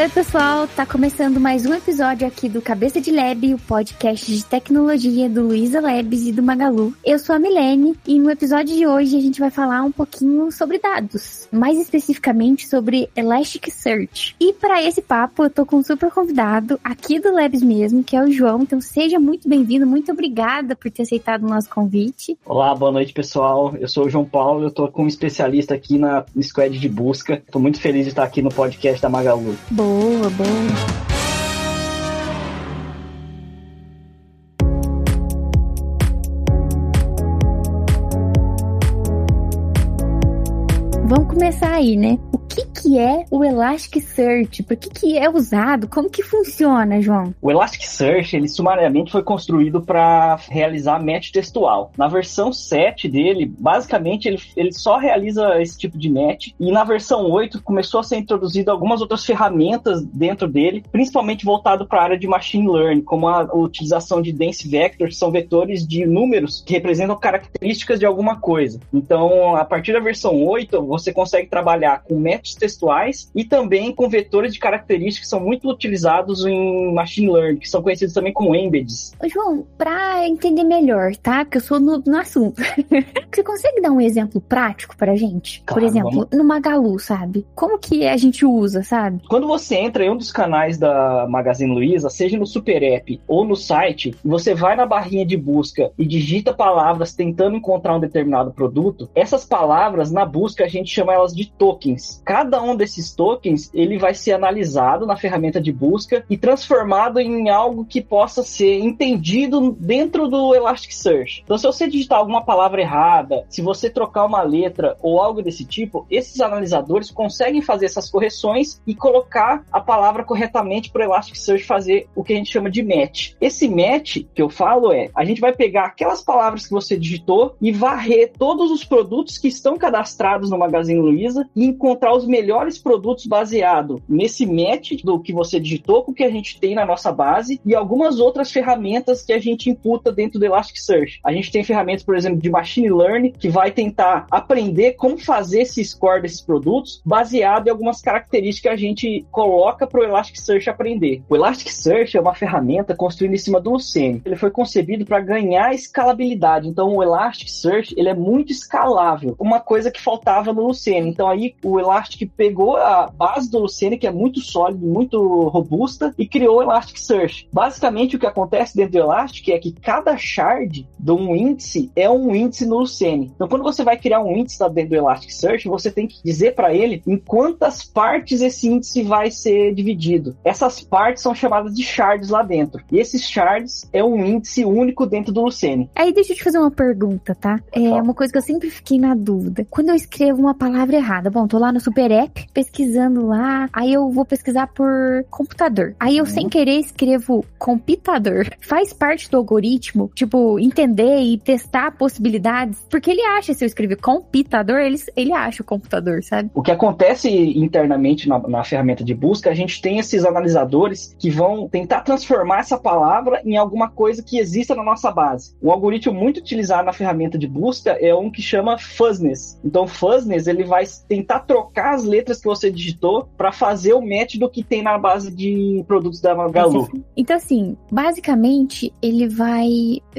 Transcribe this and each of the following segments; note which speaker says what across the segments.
Speaker 1: oi, pessoal! Tá começando mais um episódio aqui do Cabeça de Lab, o podcast de tecnologia do Luiza Labs e do Magalu. Eu sou a Milene e no episódio de hoje a gente vai falar um pouquinho sobre dados, mais especificamente sobre Elasticsearch. E para esse papo eu tô com um super convidado aqui do Labs mesmo, que é o João. Então seja muito bem-vindo, muito obrigada por ter aceitado o nosso convite.
Speaker 2: Olá, boa noite, pessoal. Eu sou o João Paulo, eu tô como especialista aqui na Squad de Busca. Tô muito feliz de estar aqui no podcast da Magalu.
Speaker 1: Boa, boa. Vamos começar aí, né? O que, é o Elasticsearch? Por que, que é usado? Como que funciona, João?
Speaker 2: O Elasticsearch, ele sumariamente foi construído para realizar match textual. Na versão 7 dele, basicamente, ele, ele só realiza esse tipo de match. E na versão 8 começou a ser introduzido algumas outras ferramentas dentro dele, principalmente voltado para a área de machine learning, como a utilização de dense vectors, são vetores de números que representam características de alguma coisa. Então, a partir da versão 8, você consegue trabalhar com match textuais e também com vetores de características que são muito utilizados em machine learning, que são conhecidos também como embeds.
Speaker 1: Ô, João, para entender melhor, tá? Porque eu sou no, no assunto. Você consegue dar um exemplo prático pra gente?
Speaker 2: Claro,
Speaker 1: Por exemplo,
Speaker 2: vamos.
Speaker 1: no Magalu, sabe? Como que a gente usa, sabe?
Speaker 2: Quando você entra em um dos canais da Magazine Luiza, seja no Super App ou no site, você vai na barrinha de busca e digita palavras tentando encontrar um determinado produto, essas palavras na busca a gente chama elas de tokens. Cada um desses tokens, ele vai ser analisado na ferramenta de busca e transformado em algo que possa ser entendido dentro do Elasticsearch. Então, se você digitar alguma palavra errada, se você trocar uma letra ou algo desse tipo, esses analisadores conseguem fazer essas correções e colocar a palavra corretamente para o Elasticsearch fazer o que a gente chama de match. Esse match que eu falo é, a gente vai pegar aquelas palavras que você digitou e varrer todos os produtos que estão cadastrados no Magazine Luiza e encontrar os melhores produtos baseado nesse match do que você digitou com o que a gente tem na nossa base e algumas outras ferramentas que a gente imputa dentro do Elasticsearch. A gente tem ferramentas, por exemplo, de machine learning que vai tentar aprender como fazer esse score desses produtos baseado em algumas características que a gente coloca para o Elasticsearch aprender. O Elasticsearch é uma ferramenta construída em cima do Lucene. Ele foi concebido para ganhar escalabilidade. Então, o Elasticsearch ele é muito escalável. Uma coisa que faltava no Lucene. Então, aí o Elastic pegou a base do Lucene, que é muito sólida, muito robusta, e criou o Elasticsearch. Basicamente, o que acontece dentro do Elastic é que cada shard de um índice é um índice no Lucene. Então, quando você vai criar um índice dentro do Elasticsearch, você tem que dizer para ele em quantas partes esse índice vai ser dividido. Essas partes são chamadas de shards lá dentro. E esses shards é um índice único dentro do Lucene.
Speaker 1: Aí deixa eu te fazer uma pergunta, tá? É uma coisa que eu sempre fiquei na dúvida. Quando eu escrevo uma palavra errada, bom, tô lá no Super App pesquisando lá, aí eu vou pesquisar por computador. Aí eu sem querer escrevo computador. Faz parte do algoritmo, tipo, entender e testar possibilidades, porque ele acha se eu escrever computador, ele, ele acha o computador, sabe?
Speaker 2: O que acontece internamente na, na ferramenta de busca, a gente tem esses analisadores que vão tentar transformar essa palavra em alguma coisa que exista na nossa base. Um algoritmo muito utilizado na ferramenta de busca é um que chama fuzzness. Então, fuzzness ele vai tentar trocar as letras que você digitou para fazer o match do que tem na base de produtos da Magalu.
Speaker 1: Então, assim, basicamente, ele vai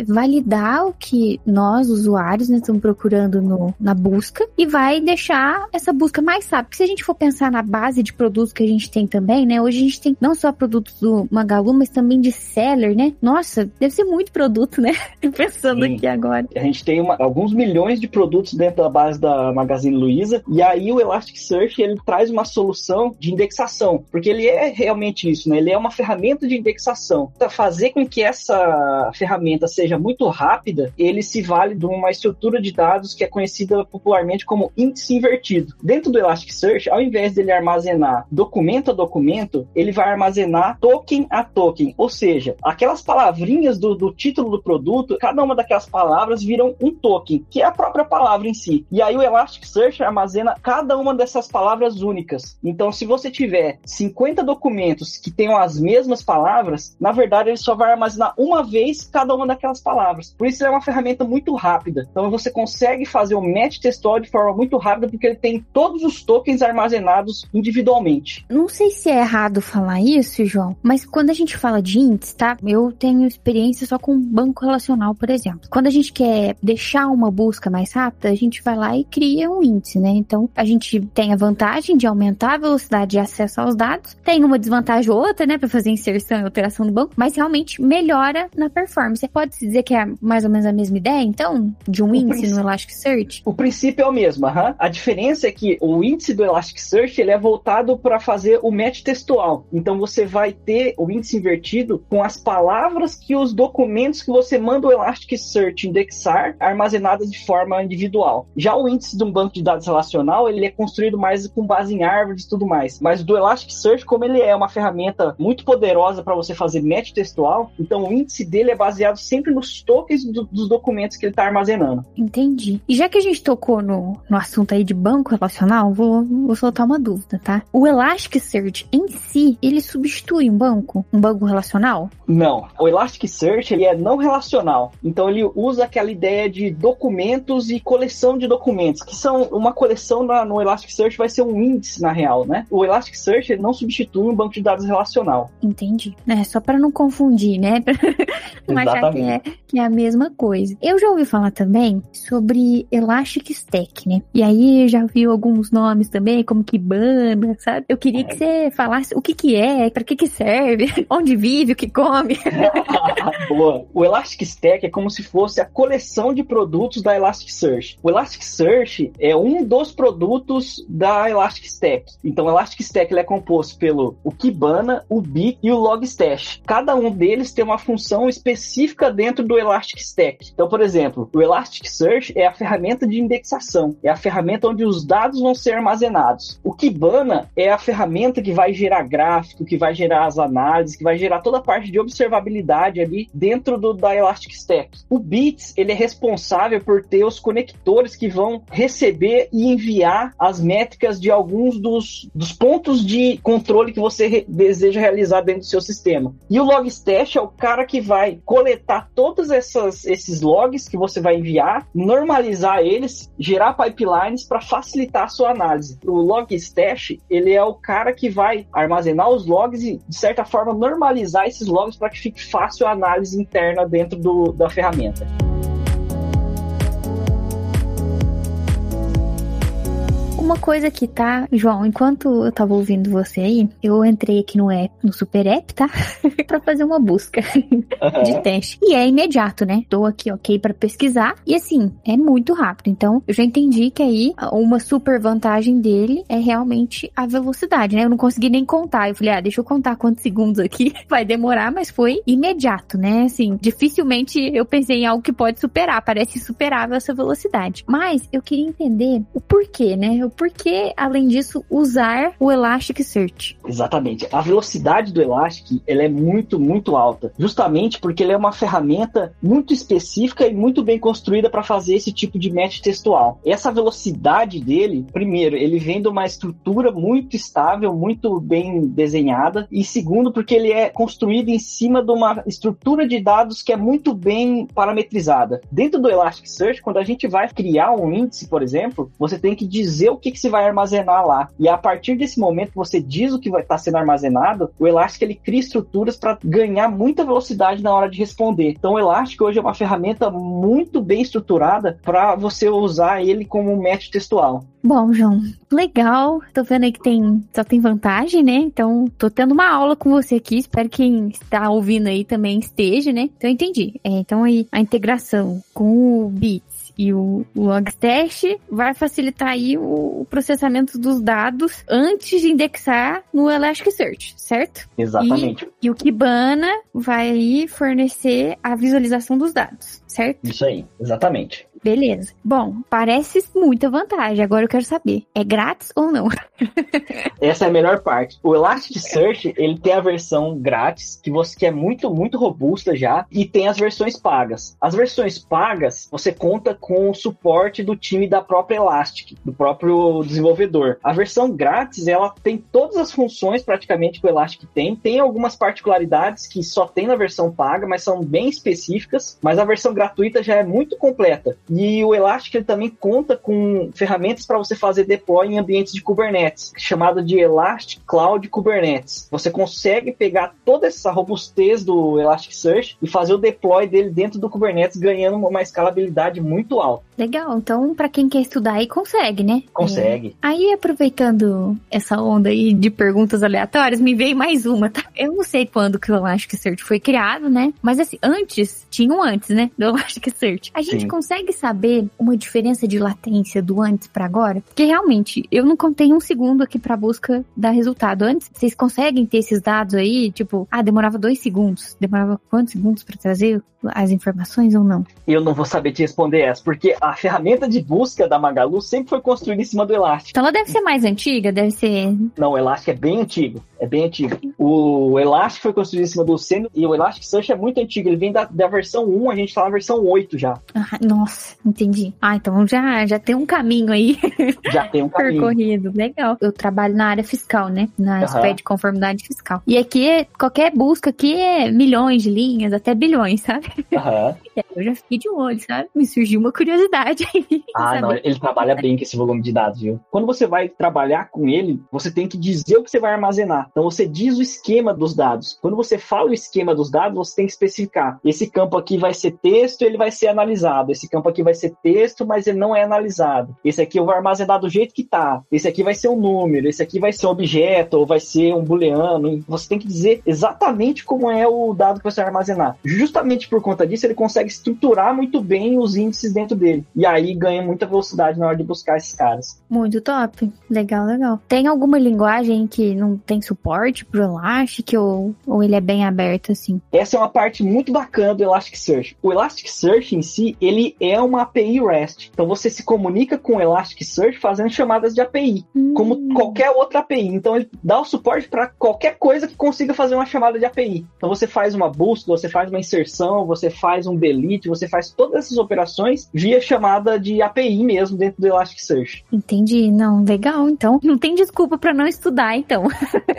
Speaker 1: validar o que nós, usuários, né, estamos procurando no, na busca e vai deixar essa busca mais rápida. Porque se a gente for pensar na base de produtos que a gente tem também, né, hoje a gente tem não só produtos do Magalu, mas também de seller, né? Nossa, deve ser muito produto, né? Pensando
Speaker 2: Sim.
Speaker 1: aqui agora.
Speaker 2: A gente tem uma- alguns milhões de produtos dentro da base da Magazine Luiza e aí o Elasticsearch ele traz uma solução de indexação, porque ele é realmente isso, né? Ele é uma ferramenta de indexação. Para fazer com que essa ferramenta seja muito rápida, ele se vale de uma estrutura de dados que é conhecida popularmente como índice invertido. Dentro do Elasticsearch, ao invés dele armazenar documento a documento, ele vai armazenar token a token, ou seja, aquelas palavrinhas do, do título do produto, cada uma daquelas palavras viram um token, que é a própria palavra em si. E aí o Elasticsearch armazena cada uma dessas palavras palavras únicas. Então, se você tiver 50 documentos que tenham as mesmas palavras, na verdade ele só vai armazenar uma vez cada uma daquelas palavras. Por isso, é uma ferramenta muito rápida. Então, você consegue fazer o match textual de forma muito rápida porque ele tem todos os tokens armazenados individualmente.
Speaker 1: Não sei se é errado falar isso, João, mas quando a gente fala de índice, tá? Eu tenho experiência só com banco relacional, por exemplo. Quando a gente quer deixar uma busca mais rápida, a gente vai lá e cria um índice, né? Então, a gente tem a vantagem de aumentar a velocidade de acesso aos dados, tem uma desvantagem ou outra, né, para fazer inserção e alteração do banco, mas realmente melhora na performance. Pode se dizer que é mais ou menos a mesma ideia, então, de um o índice no Elasticsearch?
Speaker 2: O princípio é o mesmo, a diferença é que o índice do Elasticsearch ele é voltado para fazer o match textual. Então, você vai ter o índice invertido com as palavras que os documentos que você manda o Elasticsearch indexar armazenadas de forma individual. Já o índice de um banco de dados relacional, ele é construído mais com base em árvores e tudo mais. Mas do Elasticsearch, como ele é uma ferramenta muito poderosa para você fazer match textual, então o índice dele é baseado sempre nos tokens do, dos documentos que ele está armazenando.
Speaker 1: Entendi. E já que a gente tocou no, no assunto aí de banco relacional, vou, vou soltar uma dúvida, tá? O Elasticsearch em si, ele substitui um banco? Um banco relacional?
Speaker 2: Não. O Elasticsearch, ele é não relacional. Então ele usa aquela ideia de documentos e coleção de documentos, que são uma coleção na, no Elasticsearch vai ser um índice na real, né? O Elasticsearch ele não substitui um banco de dados relacional.
Speaker 1: Entendi. É só para não confundir, né? não achar que é, que é a mesma coisa. Eu já ouvi falar também sobre Elastic Stack, né? E aí já vi alguns nomes também, como Kibana, sabe? Eu queria é. que você falasse o que que é, para que que serve, onde vive, o que come.
Speaker 2: Boa. O Elastic Stack é como se fosse a coleção de produtos da Elasticsearch. O Elasticsearch é um dos produtos da Elastic Stack. Então, o Elastic Stack ele é composto pelo o Kibana, o Big e o Logstash. Cada um deles tem uma função específica dentro do Elastic Stack. Então, por exemplo, o Elasticsearch é a ferramenta de indexação, é a ferramenta onde os dados vão ser armazenados. O Kibana é a ferramenta que vai gerar gráfico, que vai gerar as análises, que vai gerar toda a parte de observabilidade ali dentro do, da Elastic Stack. O Bits, ele é responsável por ter os conectores que vão receber e enviar as métricas de alguns dos, dos pontos de controle que você re deseja realizar dentro do seu sistema. E o Logstash é o cara que vai coletar todos essas, esses logs que você vai enviar, normalizar eles, gerar pipelines para facilitar a sua análise. O Logstash, ele é o cara que vai armazenar os logs e, de certa forma, normalizar esses logs para que fique fácil a análise interna dentro do, da ferramenta.
Speaker 1: Uma coisa que tá, João, enquanto eu tava ouvindo você aí, eu entrei aqui no app, no Super App, tá? pra fazer uma busca uhum. de teste. E é imediato, né? Tô aqui, ok, para pesquisar. E assim, é muito rápido. Então, eu já entendi que aí uma super vantagem dele é realmente a velocidade, né? Eu não consegui nem contar. Eu falei, ah, deixa eu contar quantos segundos aqui. Vai demorar, mas foi imediato, né? Assim, dificilmente eu pensei em algo que pode superar. Parece superável essa velocidade. Mas eu queria entender o porquê, né? O por que, além disso, usar o Elasticsearch?
Speaker 2: Exatamente. A velocidade do Elastic ela é muito, muito alta. Justamente porque ele é uma ferramenta muito específica e muito bem construída para fazer esse tipo de match textual. Essa velocidade dele, primeiro, ele vem de uma estrutura muito estável, muito bem desenhada. E segundo, porque ele é construído em cima de uma estrutura de dados que é muito bem parametrizada. Dentro do Elasticsearch, quando a gente vai criar um índice, por exemplo, você tem que dizer o que que, se vai armazenar lá. E a partir desse momento que você diz o que vai estar tá sendo armazenado, o Elastic ele cria estruturas para ganhar muita velocidade na hora de responder. Então o Elastic hoje é uma ferramenta muito bem estruturada para você usar ele como um match textual.
Speaker 1: Bom, João, legal. Tô vendo aí que tem, só tem vantagem, né? Então, tô tendo uma aula com você aqui. Espero que quem está ouvindo aí também esteja, né? Então, entendi. É, então, aí, a integração com o Bit e o Logstash vai facilitar aí o, processamento dos dados antes de indexar no Elasticsearch, certo?
Speaker 2: Exatamente.
Speaker 1: E, e o Kibana vai aí fornecer a visualização dos dados, certo?
Speaker 2: Isso aí, exatamente.
Speaker 1: Beleza. Bom, parece muita vantagem. Agora eu quero saber, é grátis ou não?
Speaker 2: Essa é a melhor parte. O Elasticsearch, ele tem a versão grátis, que você que é muito, muito robusta já, e tem as versões pagas. As versões pagas, você conta com o suporte do time da própria Elastic, do próprio desenvolvedor. A versão grátis, ela tem todas as funções praticamente que o Elastic tem. Tem algumas particularidades que só tem na versão paga, mas são bem específicas. Mas a versão gratuita já é muito completa. E o Elastic ele também conta com ferramentas para você fazer deploy em ambientes de Kubernetes, chamado de Elastic Cloud Kubernetes. Você consegue pegar toda essa robustez do Elasticsearch e fazer o deploy dele dentro do Kubernetes, ganhando uma escalabilidade muito alta.
Speaker 1: Legal, então para quem quer estudar aí consegue, né?
Speaker 2: Consegue.
Speaker 1: É. Aí aproveitando essa onda aí de perguntas aleatórias, me veio mais uma, tá? Eu não sei quando que o Elasticsearch foi criado, né? Mas assim, antes, tinha um antes, né? Do Elasticsearch. A gente Sim. consegue saber uma diferença de latência do antes para agora? Porque realmente, eu não contei um segundo aqui para busca dar resultado. Antes, vocês conseguem ter esses dados aí? Tipo, ah, demorava dois segundos. Demorava quantos segundos para trazer as informações ou não?
Speaker 2: Eu não vou saber te responder essa, porque a ferramenta de busca da Magalu sempre foi construída em cima do Elastic.
Speaker 1: Então ela deve ser mais antiga, deve ser.
Speaker 2: Não, o Elastic é bem antigo. É bem antigo. O Elastic foi construído em cima do Seno e o Elasticsearch é muito antigo. Ele vem da, da versão 1, a gente tá na versão 8 já.
Speaker 1: Ah, nossa, entendi. Ah, então já, já tem um caminho aí.
Speaker 2: Já tem um caminho.
Speaker 1: Percorrido. Legal. Eu trabalho na área fiscal, né? Na uhum. de conformidade fiscal. E aqui, qualquer busca aqui é milhões de linhas, até bilhões, sabe?
Speaker 2: Uhum.
Speaker 1: Eu já fiquei de olho, sabe? Me surgiu uma curiosidade aí.
Speaker 2: Ah, sabe? não, ele trabalha bem com esse volume de dados, viu? Quando você vai trabalhar com ele, você tem que dizer o que você vai armazenar. Então você diz o esquema dos dados. Quando você fala o esquema dos dados, você tem que especificar. Esse campo aqui vai ser texto, ele vai ser analisado. Esse campo aqui vai ser texto, mas ele não é analisado. Esse aqui eu vou armazenar do jeito que tá. Esse aqui vai ser um número, esse aqui vai ser um objeto, ou vai ser um booleano. Você tem que dizer exatamente como é o dado que você vai armazenar. Justamente por conta disso, ele consegue estruturar muito bem os índices dentro dele. E aí ganha muita velocidade na hora de buscar esses caras.
Speaker 1: Muito top. Legal, legal. Tem alguma linguagem que não tem suporte pro Elastic ou, ou ele é bem aberto assim?
Speaker 2: Essa é uma parte muito bacana do Elasticsearch. O Elasticsearch em si, ele é uma API REST. Então você se comunica com o Elasticsearch fazendo chamadas de API, hum. como qualquer outra API. Então ele dá o suporte para qualquer coisa que consiga fazer uma chamada de API. Então você faz uma busca, você faz uma inserção, você faz um delete, você faz todas essas operações via chamada de API mesmo dentro do Elasticsearch.
Speaker 1: Entendi. Não, legal. Então não tem desculpa para não estudar, então.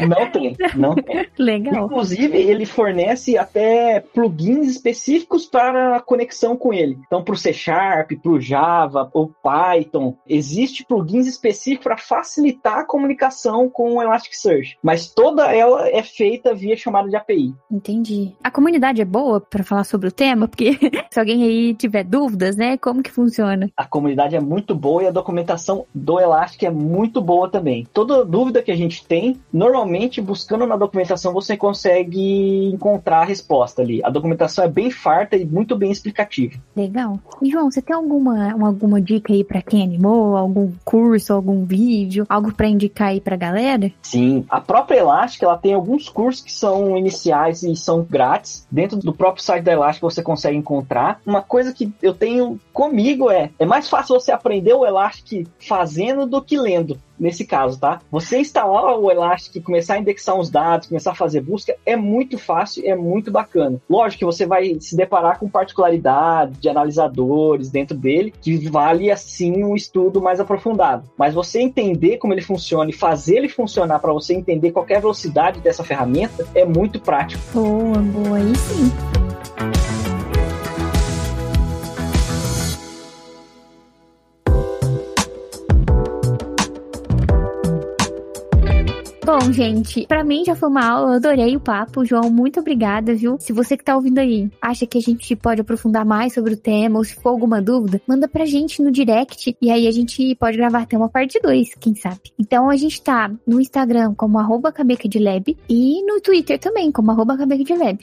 Speaker 2: Não tem, não tem.
Speaker 1: legal.
Speaker 2: Inclusive, ele fornece até plugins específicos para a conexão com ele. Então, para o C Sharp, para o Java, ou Python, existe plugins específicos para facilitar a comunicação com o Elasticsearch. Mas toda ela é feita via chamada de API.
Speaker 1: Entendi. A comunidade é boa para falar sobre o tema, porque se alguém aí tiver dúvidas, né, como que funciona?
Speaker 2: A comunidade é muito boa e a documentação do Elastic é muito boa também. Toda dúvida que a gente tem, normalmente buscando na documentação você consegue encontrar a resposta ali. A documentação é bem farta e muito bem explicativa.
Speaker 1: Legal. E João, você tem alguma, alguma dica aí para quem animou? Algum curso, algum vídeo, algo para indicar aí pra galera?
Speaker 2: Sim, a própria Elastic, ela tem alguns cursos que são iniciais e são grátis. Dentro do próprio site da Elastic você consegue encontrar. Uma coisa que eu tenho comigo é, é mais fácil você aprender o Elastic fazendo do que lendo nesse caso, tá? Você instalar o Elastic, começar a indexar uns dados, começar a fazer busca, é muito fácil, é muito bacana. Lógico que você vai se deparar com particularidades de analisadores dentro dele, que vale assim um estudo mais aprofundado. Mas você entender como ele funciona e fazer ele funcionar para você entender qualquer velocidade dessa ferramenta é muito prático.
Speaker 1: Boa, boa, aí sim. Bom, gente, para mim já foi uma aula, eu adorei o papo. João, muito obrigada, viu? Se você que tá ouvindo aí acha que a gente pode aprofundar mais sobre o tema, ou se for alguma dúvida, manda pra gente no direct e aí a gente pode gravar até uma parte 2, quem sabe. Então a gente tá no Instagram como arroba e no Twitter também como arroba.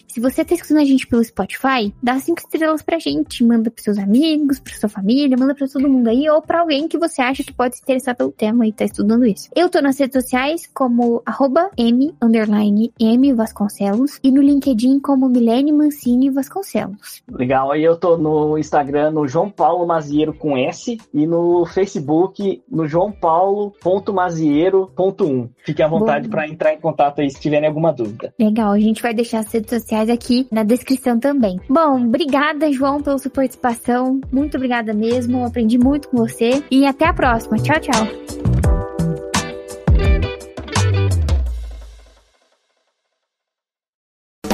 Speaker 1: Se você tá escutando a gente pelo Spotify, dá cinco estrelas pra gente, manda pros seus amigos, pra sua família, manda pra todo mundo aí, ou pra alguém que você acha que pode se interessar pelo tema e tá estudando isso. Eu tô nas redes sociais como arroba M, underline M Vasconcelos, e no LinkedIn como Milene Mancini Vasconcelos.
Speaker 2: Legal, aí eu tô no Instagram no João Paulo Mazieiro com S e no Facebook no João Paulo.mazieiro.1. Fique à vontade para entrar em contato aí se tiverem alguma dúvida.
Speaker 1: Legal, a gente vai deixar as redes sociais aqui na descrição também. Bom, obrigada, João, pela sua participação. Muito obrigada mesmo. Aprendi muito com você. E até a próxima. Tchau, tchau.